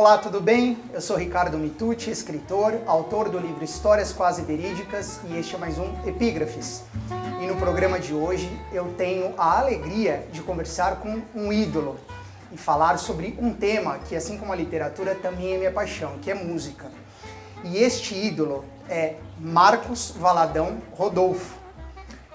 Olá, tudo bem? Eu sou Ricardo Mitucci, escritor, autor do livro Histórias Quase Verídicas e este é mais um Epígrafes. E no programa de hoje eu tenho a alegria de conversar com um ídolo e falar sobre um tema que, assim como a literatura, também é minha paixão, que é música. E este ídolo é Marcos Valadão Rodolfo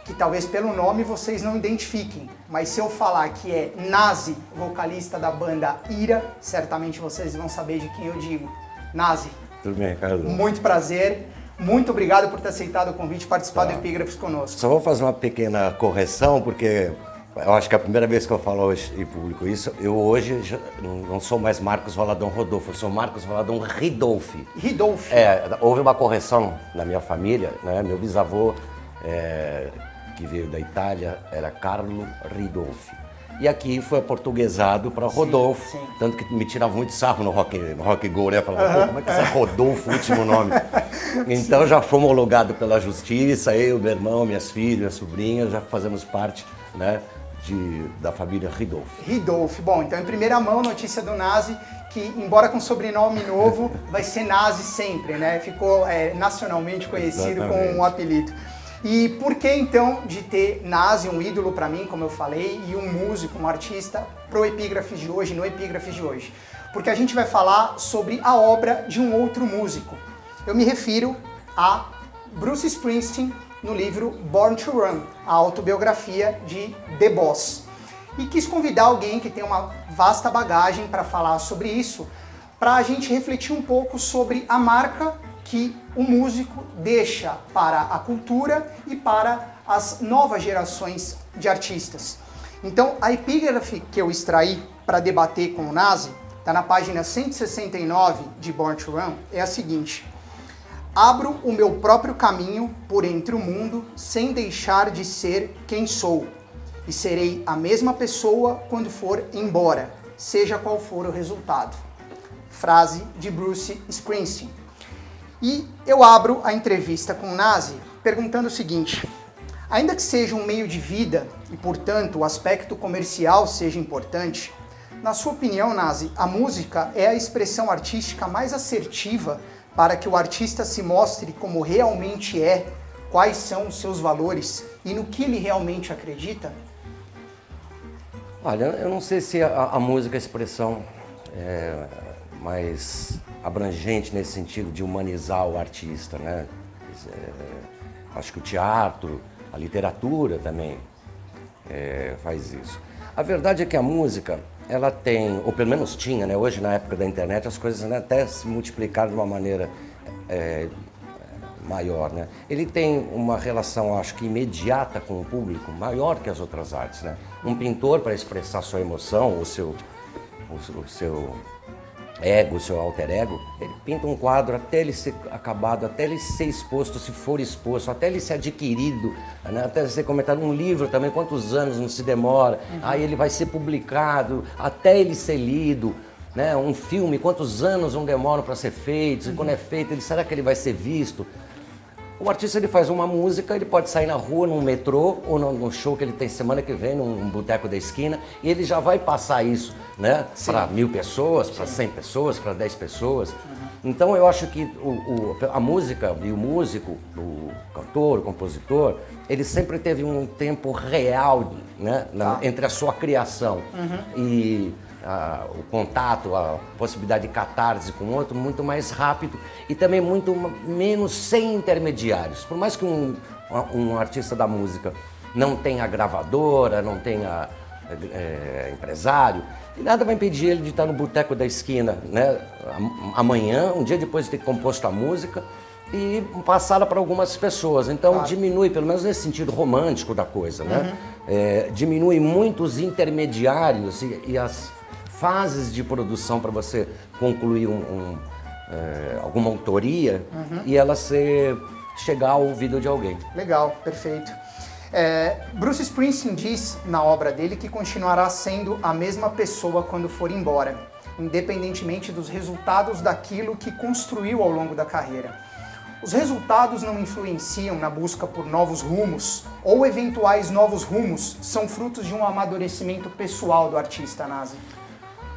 que talvez pelo nome vocês não identifiquem, mas se eu falar que é Nazi, vocalista da banda Ira, certamente vocês vão saber de quem eu digo. Nazi. Tudo bem, Ricardo? Muito prazer. Muito obrigado por ter aceitado o convite e participar tá. do Epígrafos conosco. Só vou fazer uma pequena correção, porque eu acho que é a primeira vez que eu falo hoje em público isso. Eu hoje não sou mais Marcos Valadão Rodolfo, eu sou Marcos Valadão Ridolfi. Ridolfi. É, houve uma correção na minha família, né? Meu bisavô é, que veio da Itália, era Carlo Ridolfi. E aqui foi portuguesado para Rodolfo, sim, sim. tanto que me tirava muito sarro no Rock, no rock Go, né? Falava, uhum. como é que é Rodolfo, último nome? então já fomos homologado pela justiça, eu, meu irmão, minhas filhas, minhas sobrinhas, já fazemos parte, né? De, da família Ridolfi. Ridolfi. Bom, então em primeira mão, notícia do Nazi, que embora com sobrenome novo, vai ser Nazi sempre, né? Ficou é, nacionalmente conhecido Exatamente. com um apelido. E por que então de ter Nazi, um ídolo para mim, como eu falei, e um músico, um artista, pro Epígrafes de hoje, no Epígrafes de hoje? Porque a gente vai falar sobre a obra de um outro músico. Eu me refiro a Bruce Springsteen no livro Born to Run, a autobiografia de The Boss. E quis convidar alguém que tem uma vasta bagagem para falar sobre isso, para a gente refletir um pouco sobre a marca que o músico deixa para a cultura e para as novas gerações de artistas. Então, a epígrafe que eu extraí para debater com o Nazi, está na página 169 de Born to Run, é a seguinte: Abro o meu próprio caminho por entre o mundo sem deixar de ser quem sou, e serei a mesma pessoa quando for embora, seja qual for o resultado. Frase de Bruce Springsteen. E eu abro a entrevista com o Nazi perguntando o seguinte: ainda que seja um meio de vida e, portanto, o aspecto comercial seja importante, na sua opinião, Nazi, a música é a expressão artística mais assertiva para que o artista se mostre como realmente é, quais são os seus valores e no que ele realmente acredita? Olha, eu não sei se a, a música é a expressão é, mais abrangente nesse sentido de humanizar o artista, né? É, acho que o teatro, a literatura também é, faz isso. A verdade é que a música, ela tem, ou pelo menos tinha, né? Hoje na época da internet as coisas né, até se multiplicaram de uma maneira é, maior, né? Ele tem uma relação, acho que imediata com o público, maior que as outras artes, né? Um pintor para expressar sua emoção, o seu, o, o seu ego, seu alter ego, ele pinta um quadro até ele ser acabado, até ele ser exposto, se for exposto, até ele ser adquirido, né? até ser comentado um livro também, quantos anos não se demora, uhum. aí ele vai ser publicado, até ele ser lido, né? um filme, quantos anos não demoram para ser feito, uhum. e quando é feito, ele, será que ele vai ser visto? O artista ele faz uma música, ele pode sair na rua, num metrô ou no, show que ele tem semana que vem, num boteco da esquina, e ele já vai passar isso né, para mil pessoas, para cem pessoas, para dez pessoas. Uhum. Então eu acho que o, o, a música e o músico, o cantor, o compositor, ele sempre teve um tempo real né, na, tá. entre a sua criação uhum. e a, o contato, a possibilidade de catarse com o outro muito mais rápido e também muito menos sem intermediários. Por mais que um, um artista da música não tenha gravadora, não tenha é, empresário, nada vai impedir ele de estar no boteco da esquina, né? Amanhã, um dia depois de ter composto a música e passá-la para algumas pessoas. Então claro. diminui, pelo menos nesse sentido romântico da coisa, né? Uhum. É, diminui muito os intermediários e, e as fases de produção para você concluir um, um, é, alguma autoria uhum. e ela ser, chegar ao ouvido de alguém. Legal, perfeito. É, Bruce Springsteen diz na obra dele que continuará sendo a mesma pessoa quando for embora, independentemente dos resultados daquilo que construiu ao longo da carreira. Os resultados não influenciam na busca por novos rumos, ou eventuais novos rumos são frutos de um amadurecimento pessoal do artista nazi?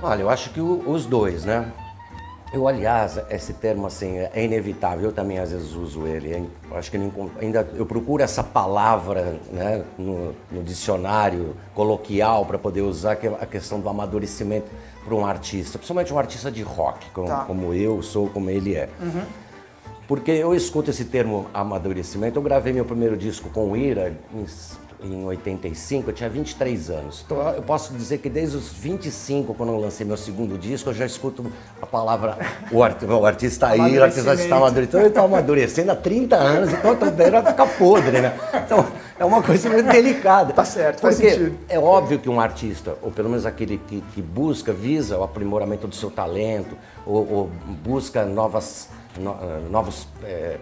Olha, eu acho que o, os dois, né? Eu, aliás, esse termo assim é inevitável. Eu também às vezes uso ele. Eu acho que ainda eu procuro essa palavra né, no, no dicionário coloquial para poder usar que é a questão do amadurecimento para um artista, principalmente um artista de rock, como, tá. como eu sou, como ele é. Uhum. Porque eu escuto esse termo amadurecimento. Eu gravei meu primeiro disco com o Ira em em 85, eu tinha 23 anos. Então eu posso dizer que desde os 25, quando eu lancei meu segundo disco, eu já escuto a palavra o, art, o artista aí, o artista está amadurecendo. Então eu estou amadurecendo há 30 anos, então eu também vai ficar podre, né? Então é uma coisa muito delicada. Tá certo, faz Porque sentido. É óbvio que um artista, ou pelo menos aquele que, que busca, visa o aprimoramento do seu talento, ou, ou busca novas, no, novos. É,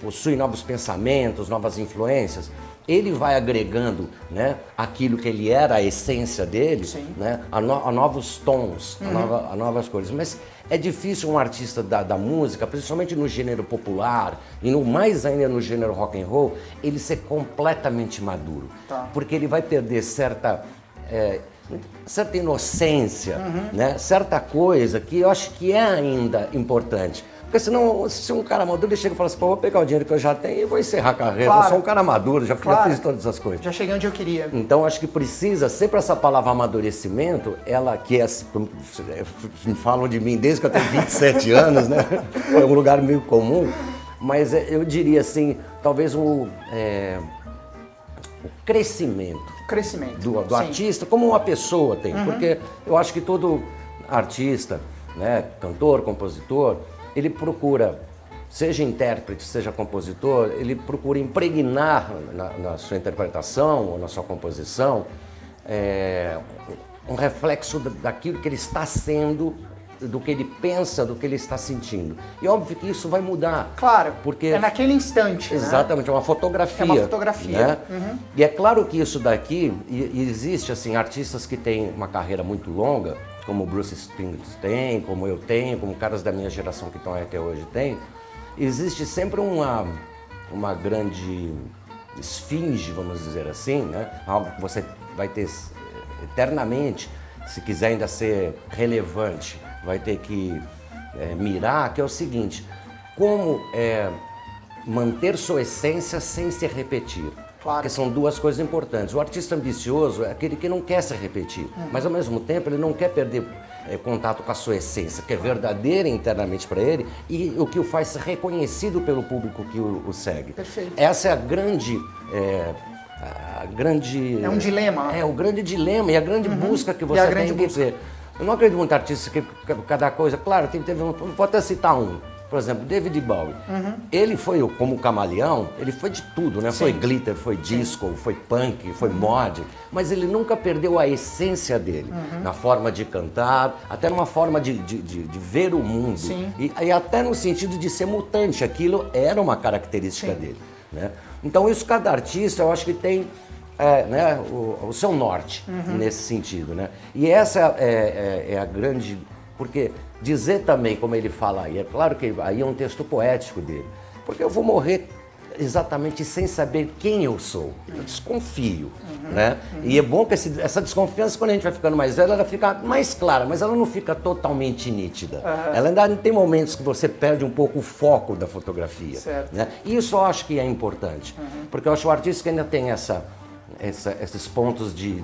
possui novos pensamentos, novas influências, ele vai agregando né, aquilo que ele era, a essência dele, né, a, no, a, novos tons, uhum. a, nova, a, novas coisas. Mas é difícil um artista da, da, música, principalmente no gênero popular e no mais ainda no gênero rock and roll, ele ser completamente maduro, tá. porque ele vai perder certa é, certa inocência, uhum. né, certa coisa que eu acho que é ainda importante. Porque senão, se um cara maduro, ele chega e fala assim, pô, vou pegar o dinheiro que eu já tenho e vou encerrar a carreira. Claro. Eu sou um cara maduro, já, claro. já, fiz todas essas coisas. Já cheguei onde eu queria. Então, acho que precisa, sempre essa palavra amadurecimento, ela que é, falam de mim desde que eu tenho 27 anos, né? É um lugar meio comum. Mas é, eu diria assim, talvez o, é, o crescimento. Crescimento. Do, do artista, como uma pessoa tem. Uhum. Porque eu acho que todo artista, né, cantor, compositor, ele procura, seja intérprete, seja compositor, ele procura impregnar na, na sua interpretação ou na sua composição é, um reflexo daquilo que ele está sendo do que ele pensa, do que ele está sentindo. E óbvio que isso vai mudar. Claro, porque é naquele instante. Né? Exatamente, né? é uma fotografia. É uma fotografia. Né? Uhum. E é claro que isso daqui, e, existe assim artistas que têm uma carreira muito longa, como Bruce Springsteen tem, como eu tenho, como caras da minha geração que estão aí até hoje têm, existe sempre uma, uma grande esfinge, vamos dizer assim, né? algo que você vai ter eternamente, se quiser ainda ser relevante, vai ter que é, mirar, que é o seguinte, como é, manter sua essência sem se repetir. Claro. Porque são duas coisas importantes. O artista ambicioso é aquele que não quer se repetir, uhum. mas ao mesmo tempo ele não quer perder é, contato com a sua essência, que é verdadeira internamente para ele e o que o faz ser reconhecido pelo público que o, o segue. Perfeito. Essa é a grande. É, a grande. É um dilema. É o grande dilema e a grande uhum. busca que você tem que ter. Eu não acredito muito artista que cada coisa. Claro, tem, teve um, vou até citar um. Por exemplo, David Bowie. Uhum. Ele foi, como camaleão, ele foi de tudo, né? Sim. Foi glitter, foi disco, Sim. foi punk, foi uhum. mod, mas ele nunca perdeu a essência dele, uhum. na forma de cantar, até numa forma de, de, de, de ver o mundo. E, e, até no sentido de ser mutante, aquilo era uma característica Sim. dele. Né? Então isso cada artista, eu acho que tem é, né, o, o, seu norte uhum. nesse sentido. Né? E essa é, é, é a grande porque dizer também, como ele fala aí, é claro que aí é um texto poético dele, porque eu vou morrer exatamente sem saber quem eu sou. Eu desconfio, uhum, né? Uhum. E é bom que esse, essa desconfiança, quando a gente vai ficando mais velho, ela fica mais clara, mas ela não fica totalmente nítida. Uhum. Ela ainda tem momentos que você perde um pouco o foco da fotografia. Certo. Né? E isso eu acho que é importante, uhum. porque eu acho que o artista que ainda tem essa, essa, esses pontos de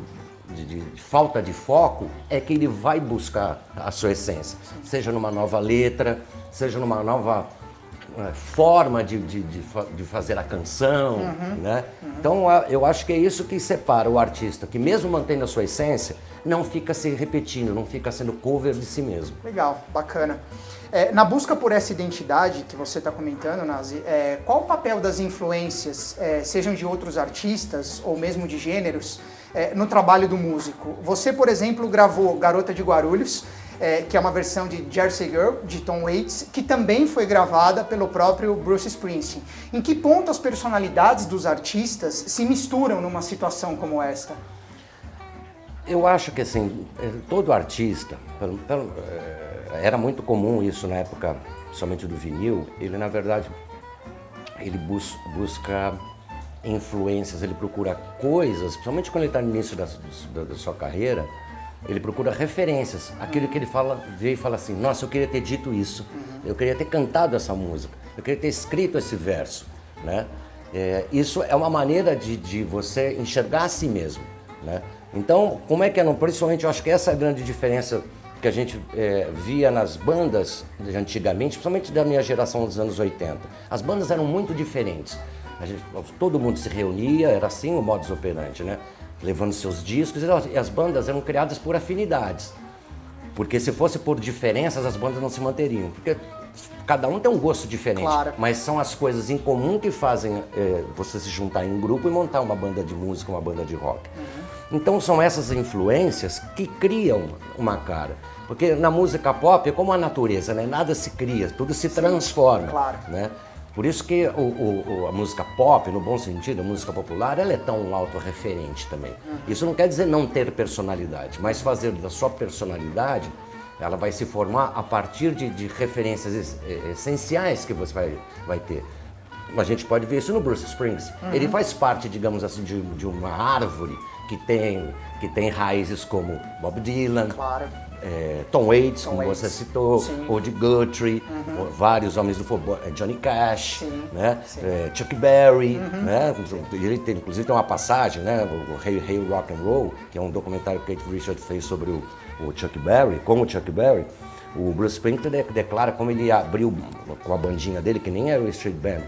de, de, falta de foco é que ele vai buscar a sua essência, seja numa nova letra, seja numa nova é, forma de, de, de, fazer a canção, uhum, né? Uhum. Então eu acho que é isso que separa o artista, que mesmo mantendo a sua essência, não fica se repetindo, não fica sendo cover de si mesmo. Legal, bacana. É, na busca por essa identidade que você está comentando, Nazi, é, qual o papel das influências, é, sejam de outros artistas ou mesmo de gêneros, é, no trabalho do músico. Você, por exemplo, gravou Garota de Guarulhos, é, que é uma versão de Jersey Girl, de Tom Waits, que também foi gravada pelo próprio Bruce Springsteen. Em que ponto as personalidades dos artistas se misturam numa situação como esta? Eu acho que assim, é, todo artista, é, era muito comum isso na época, somente do vinil, ele na verdade ele bus busca influências, ele procura coisas, principalmente quando ele está no início da, da, da, sua carreira, Ele procura referências, aquilo que ele fala, vê e fala assim: Nossa, eu queria ter dito isso, eu queria ter cantado essa música, eu queria ter escrito esse verso, né? É, isso é uma maneira de, de você enxergar a si mesmo, né? Então, como é que é? Não, principalmente, eu acho que essa é a grande diferença que a gente é, via nas bandas antigamente, principalmente da minha geração dos anos 80. As bandas eram muito diferentes. Gente, todo mundo se reunia, era assim o modus operandi, né? Levando seus discos e as bandas eram criadas por afinidades. Porque se fosse por diferenças, as bandas não se manteriam. Porque cada um tem um gosto diferente. Claro. Mas são as coisas em comum que fazem é, você se juntar em um grupo e montar uma banda de música, uma banda de rock. Uhum. Então são essas influências que criam uma cara. Porque na música pop é como a natureza, né? Nada se cria, tudo se transforma. Claro. Né? Por isso que o, o, a música pop, no bom sentido, a música popular, ela é tão autorreferente também. Uhum. Isso não quer dizer não ter personalidade, mas fazer da sua personalidade, ela vai se formar a partir de, de referências essenciais que você vai, vai ter. A gente pode ver isso no Bruce Springsteen. Uhum. Ele faz parte, digamos assim, de, de uma árvore que tem, que tem raízes como Bob Dylan, claro é, Tom Waits, Tom como Waits. você citou, Sim. Old Guthrie, uhum. vários homens do futebol, é, Johnny Cash, Sim. Né? Sim. É, Chuck Berry, uhum. né? Ele tem, inclusive tem uma passagem, né? o Hey, hey Rock and Roll, que é um documentário que Kate Richard fez sobre o, o Chuck Berry, como o Chuck Berry. O Bruce Springsteen declara como ele abriu com a bandinha dele, que nem era o Street Band,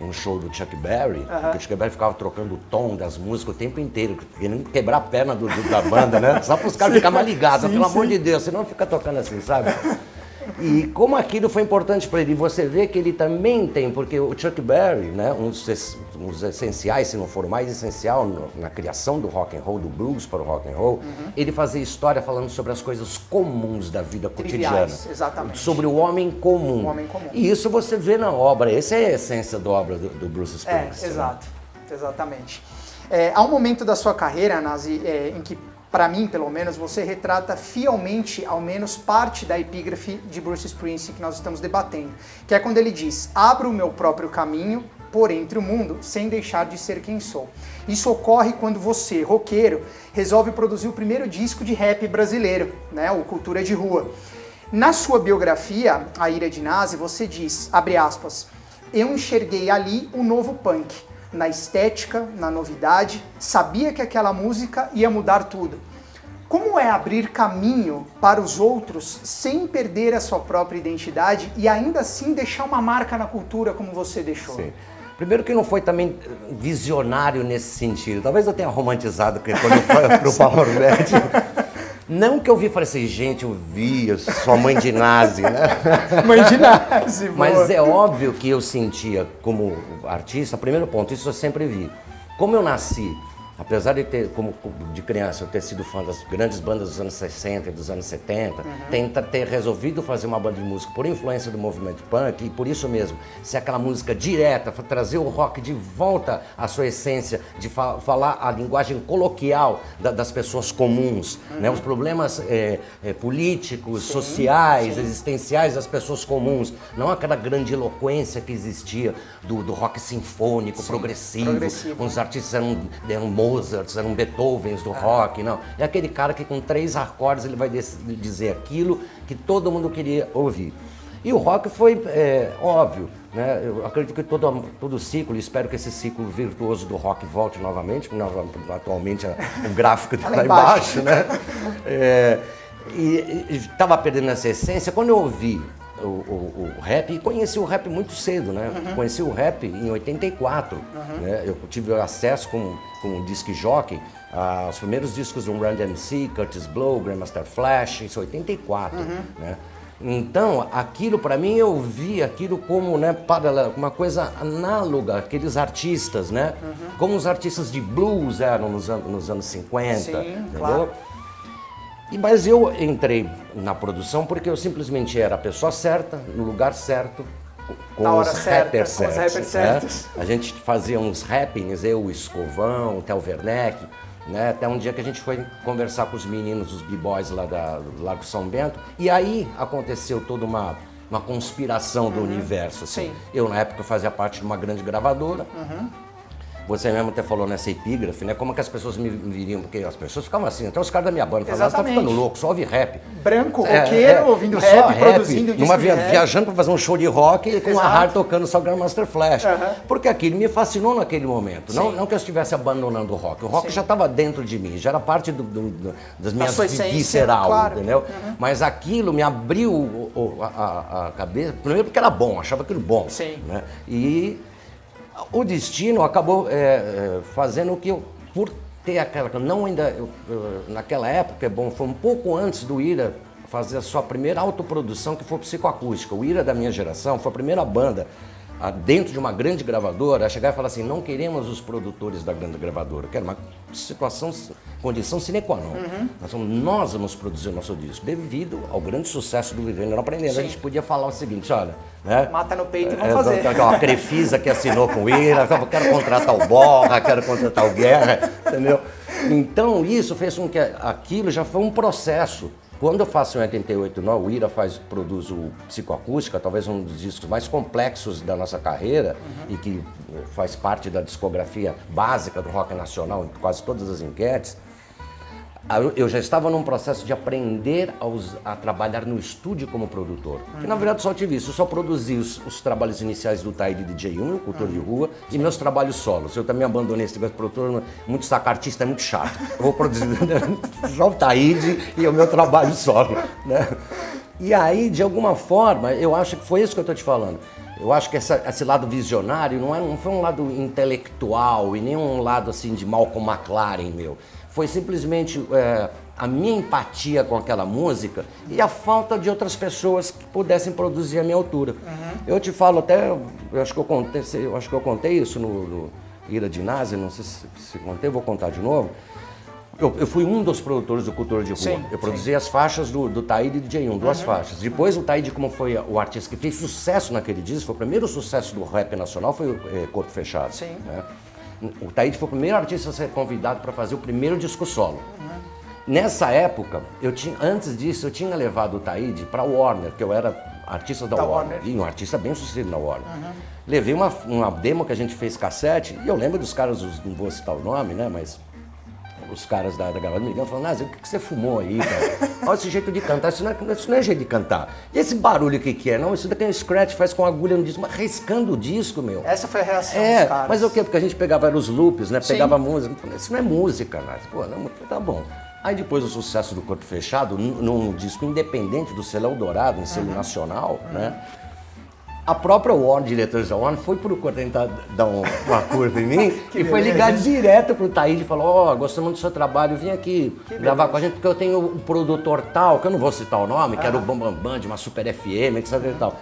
um show do Chuck Berry, uhum. que o Chuck Berry ficava trocando o tom das músicas o tempo inteiro, querendo quebrar a perna do, do, da banda, né? Só para os caras ficarem mais ligados, pelo sim. amor de Deus, senão fica tocando assim, sabe? E como aquilo foi importante para ele, você vê que ele também tem, porque o Chuck Berry, né, um dos, um dos essenciais, se não for o mais essencial no, na criação do rock and roll, do blues para o rock and roll, uhum. ele fazia história falando sobre as coisas comuns da vida Triviais, cotidiana, exatamente. sobre o homem comum. O homem comum. E isso você vê na obra, essa é a essência da obra do, do Bruce Springsteen. É, exato, né? exatamente. É, há um momento da sua carreira, Nazi, é, em que para mim, pelo menos, você retrata fielmente, ao menos, parte da epígrafe de Bruce Springsteen que nós estamos debatendo, que é quando ele diz: Abro o meu próprio caminho por entre o mundo, sem deixar de ser quem sou. Isso ocorre quando você, roqueiro, resolve produzir o primeiro disco de rap brasileiro, né, o Cultura de Rua. Na sua biografia, A Ira de Nazi, você diz, abre aspas, eu enxerguei ali o novo punk na estética, na novidade, sabia que aquela música ia mudar tudo. Como é abrir caminho para os outros sem perder a sua própria identidade e ainda assim deixar uma marca na cultura como você deixou? Sim. Primeiro que não foi também visionário nesse sentido. Talvez eu tenha romantizado quando eu fui para o Power Não que eu vi e falei assim, gente, eu vi, eu sou mãe de Nazi, né? mãe de Nazi, boa. Mas é óbvio que eu sentia como artista, primeiro ponto, isso eu sempre vi. Como eu nasci Apesar de ter, como de criança, eu ter sido fã das grandes bandas dos anos 60 e dos anos 70, uhum. tenta ter resolvido fazer uma banda de música por influência do movimento punk e por isso mesmo, ser aquela música direta, trazer o rock de volta à sua essência, de fa falar a linguagem coloquial da, das pessoas comuns, uhum. né? os problemas é, é, políticos, sim, sociais, sim. existenciais das pessoas comuns, não aquela grande eloquência que existia do, do rock sinfônico, sim, progressivo, progressivo, os artistas eram, eram Mozart, eram Beethovens do rock, não. É aquele cara que com três acordes ele vai dizer aquilo que todo mundo queria ouvir. E o rock foi é, óbvio, né? Eu acredito que todo, todo ciclo, espero que esse ciclo virtuoso do rock volte novamente, porque atualmente o gráfico está lá embaixo, né? É, e estava perdendo essa essência. Quando eu ouvi o, o, o, rap e conheci o rap muito cedo, né? Uhum. Conheci o rap em 84. Uhum. Né? Eu tive acesso com, com o disc jockey aos primeiros discos do Run DMC, Curtis Blow, Grandmaster Flash, isso 84, uhum. né? Então, aquilo para mim eu vi aquilo como, né, uma coisa análoga aqueles artistas, né? Uhum. Como os artistas de blues eram nos, an nos anos 50, Sim, entendeu? Claro. Mas eu entrei na produção porque eu simplesmente era a pessoa certa, no lugar certo, com os certa, rappers certos. Os rappers certos. Né? A gente fazia uns rappings, eu, o Escovão, o Tel Werneck, né? Até um dia que a gente foi conversar com os meninos, os b-boys lá da, do Lago São Bento, e aí aconteceu toda uma, uma conspiração do uhum. universo. Assim. Eu, na época, fazia parte de uma grande gravadora. Uhum você mesmo até falou nessa epígrafe, né? Como que as pessoas me viriam, porque as pessoas ficavam assim, até os caras da minha banda falavam, tá ficando louco, só ouve rap. Branco, é, roqueiro, é, ouvindo rap, rap, produzindo numa via, viajando para fazer um show de rock e com Exato. a hard tocando só Grandmaster Flash. Uhum. Porque aquilo me fascinou naquele momento. Não, não que eu estivesse abandonando o rock. O rock Sim. já estava dentro de mim, já era parte do, do, do, das minhas visceral, claro. entendeu? Uhum. Mas aquilo me abriu o, a, a, cabeça, primeiro porque era bom, achava aquilo bom. Sim. Né? E o destino acabou é, é, fazendo que eu, por ter aquela. Não ainda. Eu, eu, naquela época, é bom, foi um pouco antes do Ira fazer a sua primeira autoprodução, que foi psicoacústica. O Ira da minha geração foi a primeira banda dentro de uma grande gravadora, a chegar e falar assim, não queremos os produtores da grande gravadora, que uma situação, condição sine qua non. Uhum. Nós, vamos, nós vamos produzir o nosso disco, devido ao grande sucesso do Vivendo Não Aprendendo. Sim. A gente podia falar o seguinte, olha... Né, Mata no peito e vamos é, fazer. A Crefisa que assinou com o Ira, quero contratar o Borra, quero contratar o Guerra, entendeu? Então isso fez com que aquilo já foi um processo quando eu faço em 88 não, o Ira faz, produz o Psicoacústica, talvez um dos discos mais complexos da nossa carreira uhum. e que faz parte da discografia básica do rock nacional em quase todas as enquetes eu já estava num processo de aprender a, a trabalhar no estúdio como produtor. Uhum. Que na verdade só tive isso, eu só produzi os, os trabalhos iniciais do Taíde DJ1, o Cultura uhum. de Rua, Sim. e meus trabalhos solos. Eu também abandonei esse negócio de produtor, muito sacar artista é muito chato. Eu vou produzir só o Taíde e o meu trabalho solo. Né? E aí, de alguma forma, eu acho que foi isso que eu estou te falando. Eu acho que essa, esse lado visionário não, é, não foi um lado intelectual e nem um lado assim de Malcolm McLaren meu foi simplesmente é, a minha empatia com aquela música e a falta de outras pessoas que pudessem produzir a minha altura. Uhum. Eu te falo até, eu acho que eu contei, eu acho que eu contei isso no, no Ira de Nazi, não sei se, se contei, vou contar de novo. Eu, eu, fui um dos produtores do Cultura de Rua. Sim, eu produzi sim. as faixas do, do Taíde e do DJ1, duas uhum. faixas. Depois o Taíde, como foi o artista que fez sucesso naquele disco, foi o primeiro sucesso do rap nacional, foi o é, Corpo Fechado. Sim. Né? O Taíde foi o primeiro artista a ser convidado para fazer o primeiro disco solo. Uhum. Nessa época, eu tinha, antes disso, eu tinha levado o Taíde para Warner, que eu era artista da, da Warner, Warner, e um artista bem sucedido na Warner. Uhum. Levei uma, uma demo que a gente fez cassete, e eu lembro dos caras, não vou citar o nome, né, mas os caras da, da gravadora me ligam falando, Nazi, o que, que você fumou aí, cara? Olha esse jeito de cantar, isso não, é, isso não é jeito de cantar. E esse barulho que que é? Não, isso daqui é um scratch, faz com agulha no disco, mas riscando o disco, meu. Essa foi a reação é, dos caras. Mas o quê? Porque a gente pegava os loops, né? Pegava Sim. música. Isso não é música, Nazi. Pô, não, tá bom. Aí depois o sucesso do Corpo Fechado, num, num disco independente do selo Eldorado, em selo uhum. nacional, uhum. né? A própria Warner, diretor da Warner, foi procurar tentar dar uma curva em mim e foi ligar direto pro Taíde e falou, ó, oh, gostamos do seu trabalho, vim aqui que gravar beleza. com a gente, porque eu tenho o produtor tal, que eu não vou citar o nome, ah. que era o Bambam Bam, de uma Super FM, etc e tal.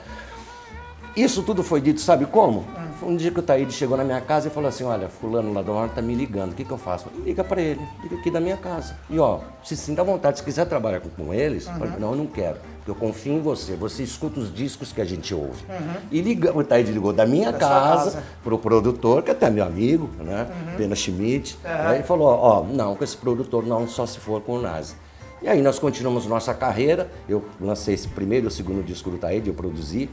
Isso tudo foi dito, sabe como? Foi um dia que o Taíde chegou na minha casa e falou assim, olha, fulano lá do ar tá me ligando, o que, que eu faço? Liga para ele, liga aqui da minha casa. E ó, se sinta à vontade, se quiser trabalhar com, com eles, uhum. não, eu não quero, porque eu confio em você, você escuta os discos que a gente ouve. Uhum. E liga, o Taíde ligou da minha da casa, casa pro produtor, que é até meu amigo, né, uhum. Pena Schmidt, né, e falou, ó, não, com esse produtor não, só se for com o Nazi. E aí nós continuamos nossa carreira, eu lancei esse primeiro e o segundo disco do Taíde, eu produzi,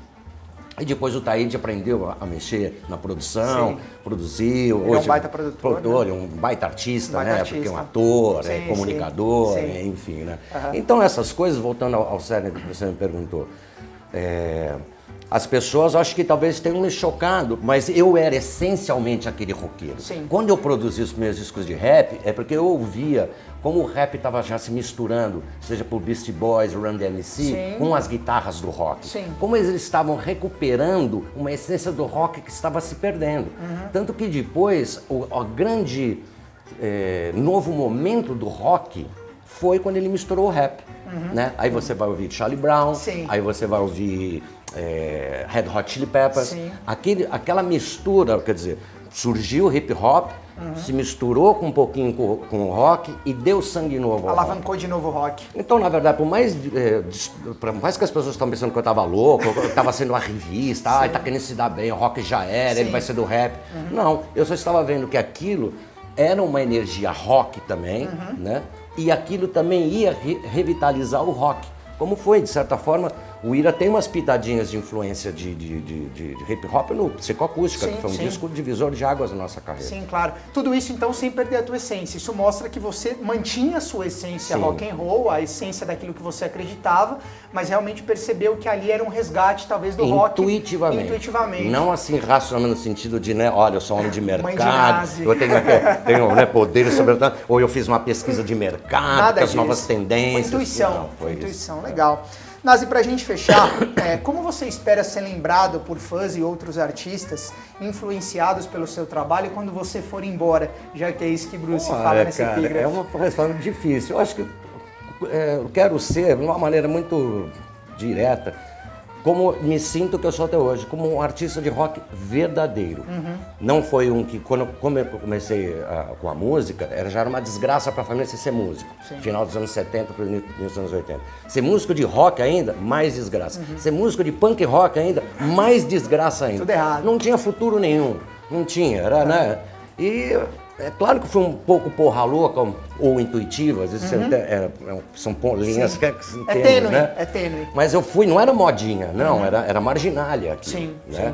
e depois o Taíde aprendeu a mexer na produção, Sim. produziu. Ele hoje, é um baita produtor. produtor né? um baita artista, baita né? Artista. Porque é um ator, é sim, é comunicador, sim. É, enfim, né? Uhum. Então essas coisas, voltando ao, ao cerne que você me perguntou, é, as pessoas acho que talvez tenham me chocado, mas eu era essencialmente aquele roqueiro. Sim. Quando eu produzi os meus discos de rap, é porque eu ouvia como o rap estava já se misturando, seja por Beastie Boys, Run DMC, Sim. com as guitarras do rock. Sim. Como eles estavam recuperando uma essência do rock que estava se perdendo. Uhum. Tanto que depois, o, o grande é, novo momento do rock foi quando ele misturou o rap. Uhum. Né? Aí você vai ouvir Charlie Brown, Sim. aí você vai ouvir é, Red Hot Chili Peppers. Aquele, aquela mistura, quer dizer, surgiu o hip hop, uhum. se misturou com um pouquinho com, com, o rock e deu sangue novo. Alavancou de novo o rock. Então, na verdade, por mais, é, por mais que as pessoas estão pensando que eu estava louco, eu estava sendo uma revista, ah, tá querendo se dar bem, o rock já era, Sim. ele vai ser do rap. Uhum. Não, eu só estava vendo que aquilo era uma energia rock também, uhum. né? E aquilo também ia re revitalizar o rock. Como foi, de certa forma, O Ira tem umas pitadinhas de influência de, de, de, de hip hop no Psicoacústica, Sim, que foi um sim. disco divisor de águas na nossa carreira. Sim, claro. Tudo isso então sem perder a tua essência. Isso mostra que você mantinha a sua essência Sim. rock and roll, a essência daquilo que você acreditava, mas realmente percebeu que ali era um resgate talvez do rock Intuitivamente. intuitivamente. Não assim racionalmente no sentido de, né, olha, eu sou homem de de mercado, nazi. eu tenho, tenho né, poderes sobre ou eu fiz uma pesquisa de mercado, Nada com as novas tendências. Foi intuição. Não, foi isso. intuição, legal. Nazi, pra gente fechar, é, como você espera ser lembrado por fãs e outros artistas influenciados pelo seu trabalho quando você for embora? Já que é isso que Bruce fala Olha, nesse cara, epígrafe. é uma resposta difícil. Eu acho que é, eu quero ser, de uma maneira muito direta, como me sinto que eu sou até hoje, como um artista de rock verdadeiro. Uhum. Não foi um que, quando como eu comecei a- com a música, era, já era uma desgraça para a família ser músico. Sim. Final dos anos 70 para dos anos 80. Ser músico de rock ainda, mais desgraça. Ser músico de punk rock ainda, mais desgraça ainda. Uhum. Tudo errado. Não tinha futuro nenhum. Não tinha, era, né? E é claro que foi um pouco porra louca ou intuitiva, às vezes ente- é, é, são linhas que que se Uhum. É entendem, tênue, né? é tênue. Mas eu fui, não era modinha, não, era, era marginália aqui. Sim, né?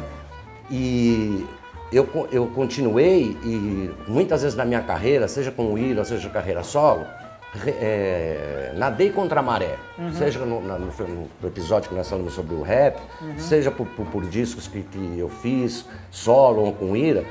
E eu, eu continuei e muitas vezes na minha carreira, seja com o Ira, seja carreira solo, é, nadei contra a maré. Seja no, no, no episódio que nós falamos sobre o rap, seja por, por- por discos que, que eu fiz, solo ou com o Ira.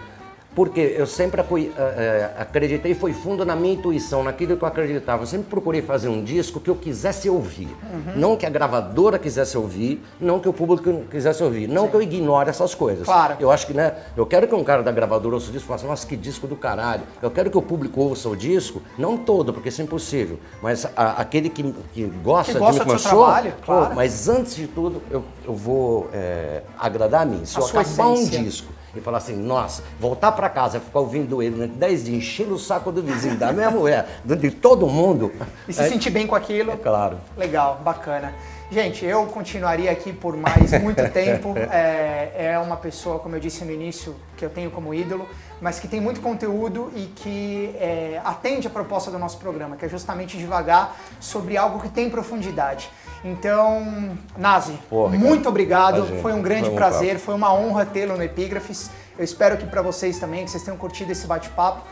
Porque eu sempre eh, eh, acreditei, foi fundo na minha intuição, naquilo que eu acreditava. Eu sempre procurei fazer um disco que eu quisesse ouvir. Não que a gravadora quisesse ouvir, não que o público quisesse ouvir. Não que eu ignore essas coisas. Claro. Eu acho que, né, eu quero que um cara da gravadora ouça o disco e fale assim, nossa, que disco do caralho. Eu quero que o público ouça o disco, não todo, porque isso é impossível, mas a- aquele que, que gosta, Que gosta de mim do seu sou, trabalho, pô, claro. mas antes de tudo, eu, eu vou eh, agradar a mim. Se A eu sua acabar um essência. disco e falar assim, nossa, voltar pra casa, ficar ouvindo ele né, 10 dias, enchendo o saco do vizinho, da minha mulher, de todo mundo. E se é, sentir bem com aquilo. é claro. Legal, bacana. Gente, eu continuaria aqui por mais muito tempo. É, é uma pessoa, como eu disse no início, que eu tenho como ídolo, mas que tem muito conteúdo e que é, atende a proposta do nosso programa, que é justamente divagar sobre algo que tem profundidade. Então, Nazi, Pô, muito obrigado. imagina, Foi um grande foi prazer, foi uma honra tê-lo no Epígrafes. Eu espero que para vocês também, que vocês tenham curtido esse bate-papo.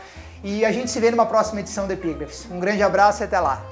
E a gente se vê numa próxima edição do Epígrafes. Um grande abraço e até lá.